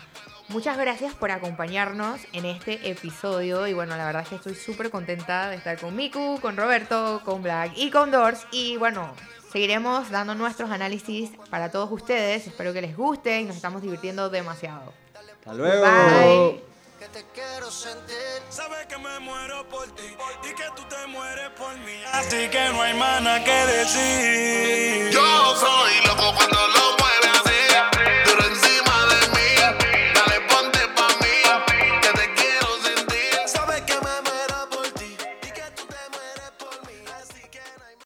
Muchas gracias por acompañarnos en este episodio y bueno, la verdad es que estoy súper contenta de estar con Miku, con Roberto, con Black y con Dors y bueno, seguiremos dando nuestros análisis para todos ustedes, espero que les guste y nos estamos divirtiendo demasiado. Hasta luego. Bye. que te quiero sentir. Sabes que me muero por ti y que tú te mueres por mí. Así que no hay más nada que decir. Yo soy loco cuando lo